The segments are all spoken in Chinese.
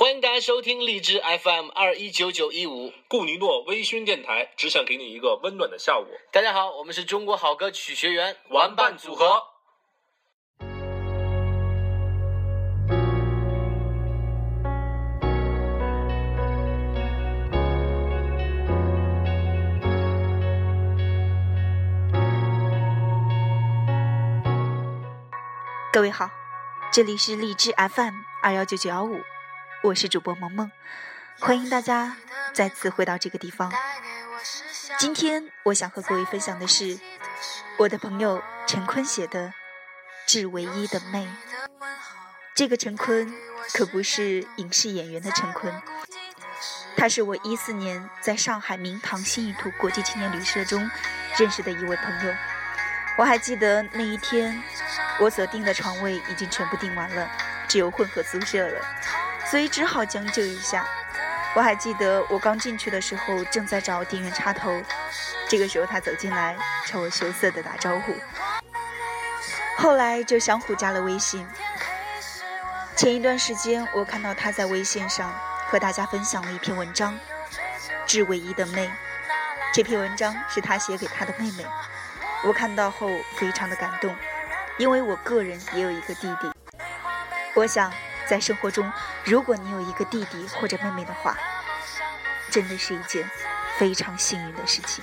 欢迎大家收听荔枝 FM 二一九九一五。顾尼诺微醺电台，只想给你一个温暖的下午。大家好，我们是中国好歌曲学员玩伴组合。各位好，这里是荔枝 FM 二幺九九幺五，我是主播萌萌，欢迎大家再次回到这个地方。今天我想和各位分享的是我的朋友陈坤写的《致唯一的妹》。这个陈坤可不是影视演员的陈坤，他是我一四年在上海明堂新意图国际青年旅社中认识的一位朋友。我还记得那一天。我所订的床位已经全部订完了，只有混合宿舍了，所以只好将就一下。我还记得我刚进去的时候正在找电源插头，这个时候他走进来朝我羞涩地打招呼。后来就相互加了微信。前一段时间我看到他在微信上和大家分享了一篇文章《致唯一的妹》，这篇文章是他写给他的妹妹。我看到后非常的感动。因为我个人也有一个弟弟，我想在生活中，如果你有一个弟弟或者妹妹的话，真的是一件非常幸运的事情。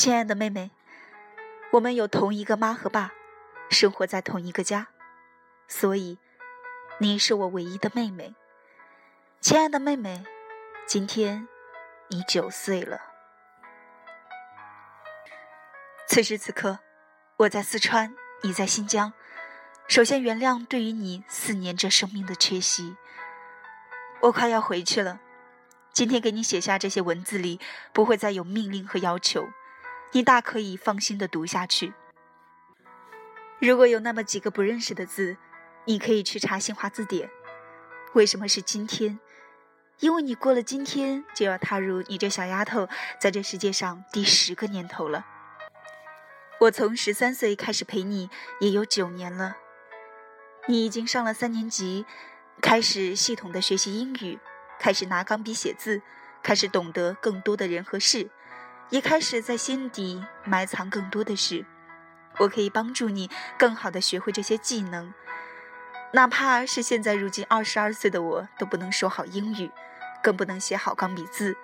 亲爱的妹妹，我们有同一个妈和爸，生活在同一个家，所以你是我唯一的妹妹。亲爱的妹妹，今天你九岁了。此时此刻，我在四川，你在新疆。首先原谅对于你四年这生命的缺席。我快要回去了，今天给你写下这些文字里，不会再有命令和要求。你大可以放心的读下去。如果有那么几个不认识的字，你可以去查新华字典。为什么是今天？因为你过了今天，就要踏入你这小丫头在这世界上第十个年头了。我从十三岁开始陪你，也有九年了。你已经上了三年级，开始系统的学习英语，开始拿钢笔写字，开始懂得更多的人和事。也开始在心底埋藏更多的事，我可以帮助你更好的学会这些技能，哪怕是现在如今二十二岁的我都不能说好英语，更不能写好钢笔字，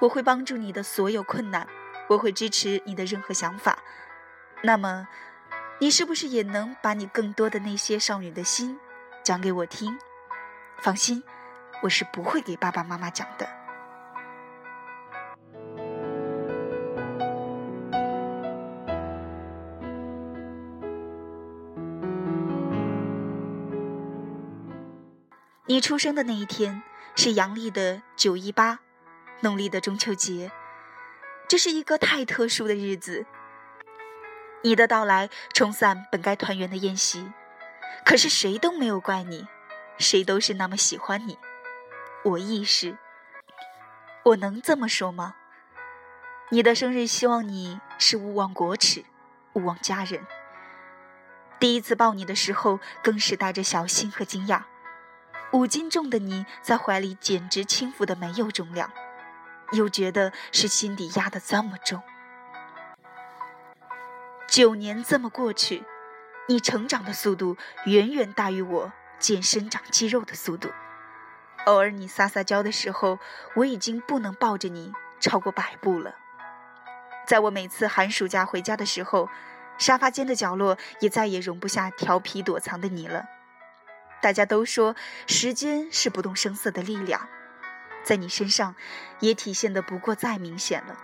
我会帮助你的所有困难，我会支持你的任何想法。那么，你是不是也能把你更多的那些少女的心讲给我听？放心，我是不会给爸爸妈妈讲的。你出生的那一天是阳历的九一八，农历的中秋节，这是一个太特殊的日子。你的到来冲散本该团圆的宴席，可是谁都没有怪你，谁都是那么喜欢你，我亦是。我能这么说吗？你的生日，希望你是勿忘国耻，勿忘家人。第一次抱你的时候，更是带着小心和惊讶。五斤重的你在怀里简直轻浮的没有重量，又觉得是心底压得这么重。九年这么过去，你成长的速度远远大于我健身长肌肉的速度。偶尔你撒撒娇的时候，我已经不能抱着你超过百步了。在我每次寒暑假回家的时候，沙发间的角落也再也容不下调皮躲藏的你了。大家都说时间是不动声色的力量，在你身上也体现的不过再明显了。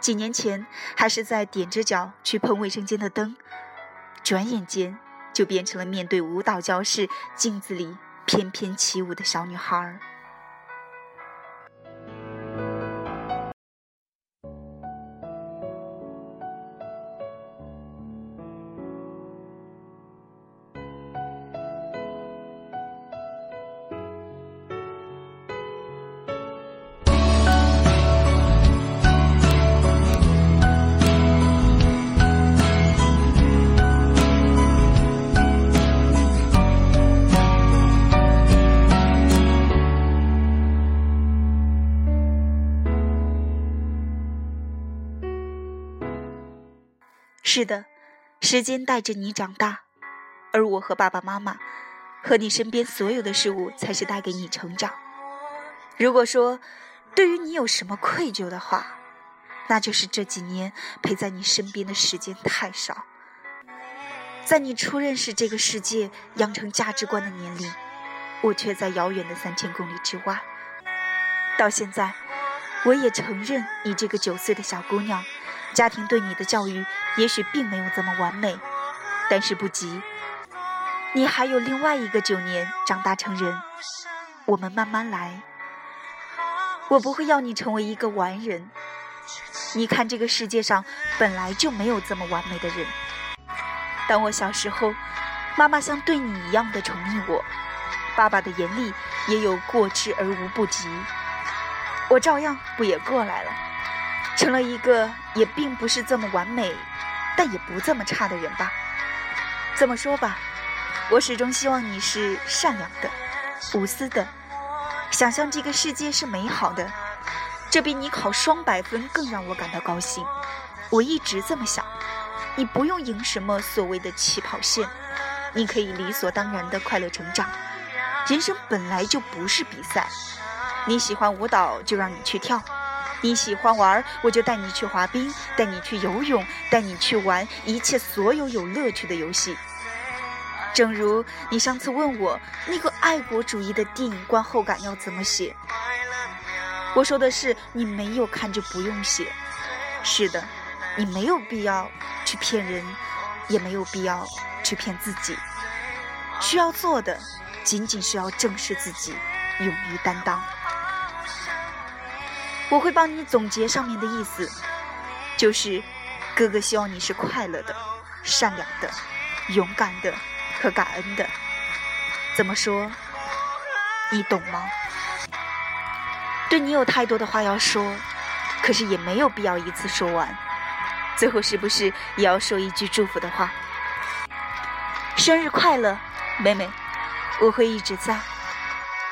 几年前还是在踮着脚去碰卫生间的灯，转眼间就变成了面对舞蹈教室镜子里翩翩起舞的小女孩儿。是的，时间带着你长大，而我和爸爸妈妈，和你身边所有的事物，才是带给你成长。如果说对于你有什么愧疚的话，那就是这几年陪在你身边的时间太少。在你初认识这个世界、养成价值观的年龄，我却在遥远的三千公里之外。到现在，我也承认你这个九岁的小姑娘。家庭对你的教育也许并没有这么完美，但是不急，你还有另外一个九年长大成人，我们慢慢来。我不会要你成为一个完人，你看这个世界上本来就没有这么完美的人。当我小时候，妈妈像对你一样的宠溺我，爸爸的严厉也有过之而无不及，我照样不也过来了。成了一个也并不是这么完美，但也不这么差的人吧。这么说吧，我始终希望你是善良的、无私的，想象这个世界是美好的。这比你考双百分更让我感到高兴。我一直这么想，你不用赢什么所谓的起跑线，你可以理所当然的快乐成长。人生本来就不是比赛，你喜欢舞蹈就让你去跳。你喜欢玩，我就带你去滑冰，带你去游泳，带你去玩一切所有有乐趣的游戏。正如你上次问我那个爱国主义的电影观后感要怎么写，我说的是你没有看就不用写。是的，你没有必要去骗人，也没有必要去骗自己。需要做的仅仅是要正视自己，勇于担当。我会帮你总结上面的意思，就是哥哥希望你是快乐的、善良的、勇敢的和感恩的。怎么说？你懂吗？对你有太多的话要说，可是也没有必要一次说完。最后是不是也要说一句祝福的话？生日快乐，妹妹！我会一直在。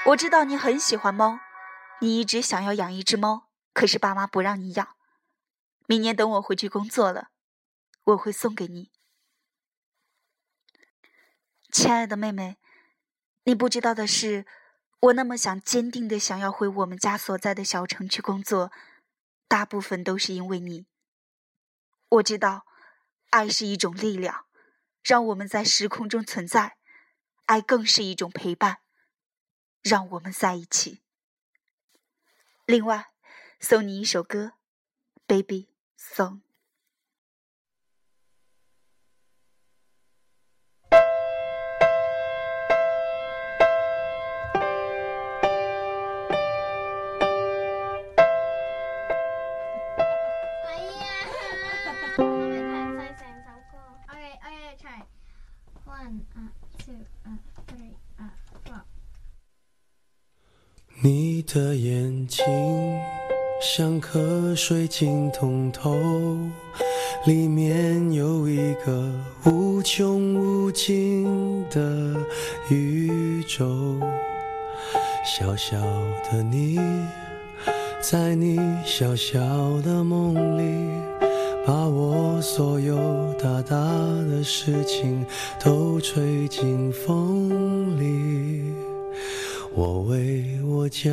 我知道你很喜欢猫。你一直想要养一只猫，可是爸妈不让你养。明年等我回去工作了，我会送给你。亲爱的妹妹，你不知道的是，我那么想坚定的想要回我们家所在的小城去工作，大部分都是因为你。我知道，爱是一种力量，让我们在时空中存在；爱更是一种陪伴，让我们在一起。另外，送你一首歌，《Baby Song》。你的眼睛像颗水晶通透，里面有一个无穷无尽的宇宙。小小的你，在你小小的梦里，把我所有大大的事情都吹进风里。我为我将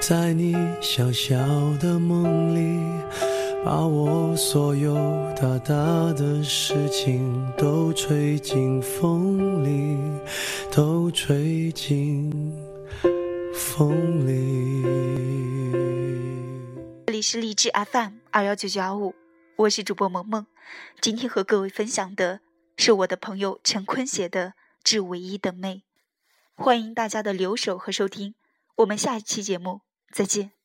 在你小小的梦里，把我所有大大的事情都吹进风里，都吹进风里。这里是荔枝 FM 二幺九九幺五，我是主播萌萌。今天和各位分享的是我的朋友陈坤写的《致唯一的妹》，欢迎大家的留守和收听。我们下一期节目。再见。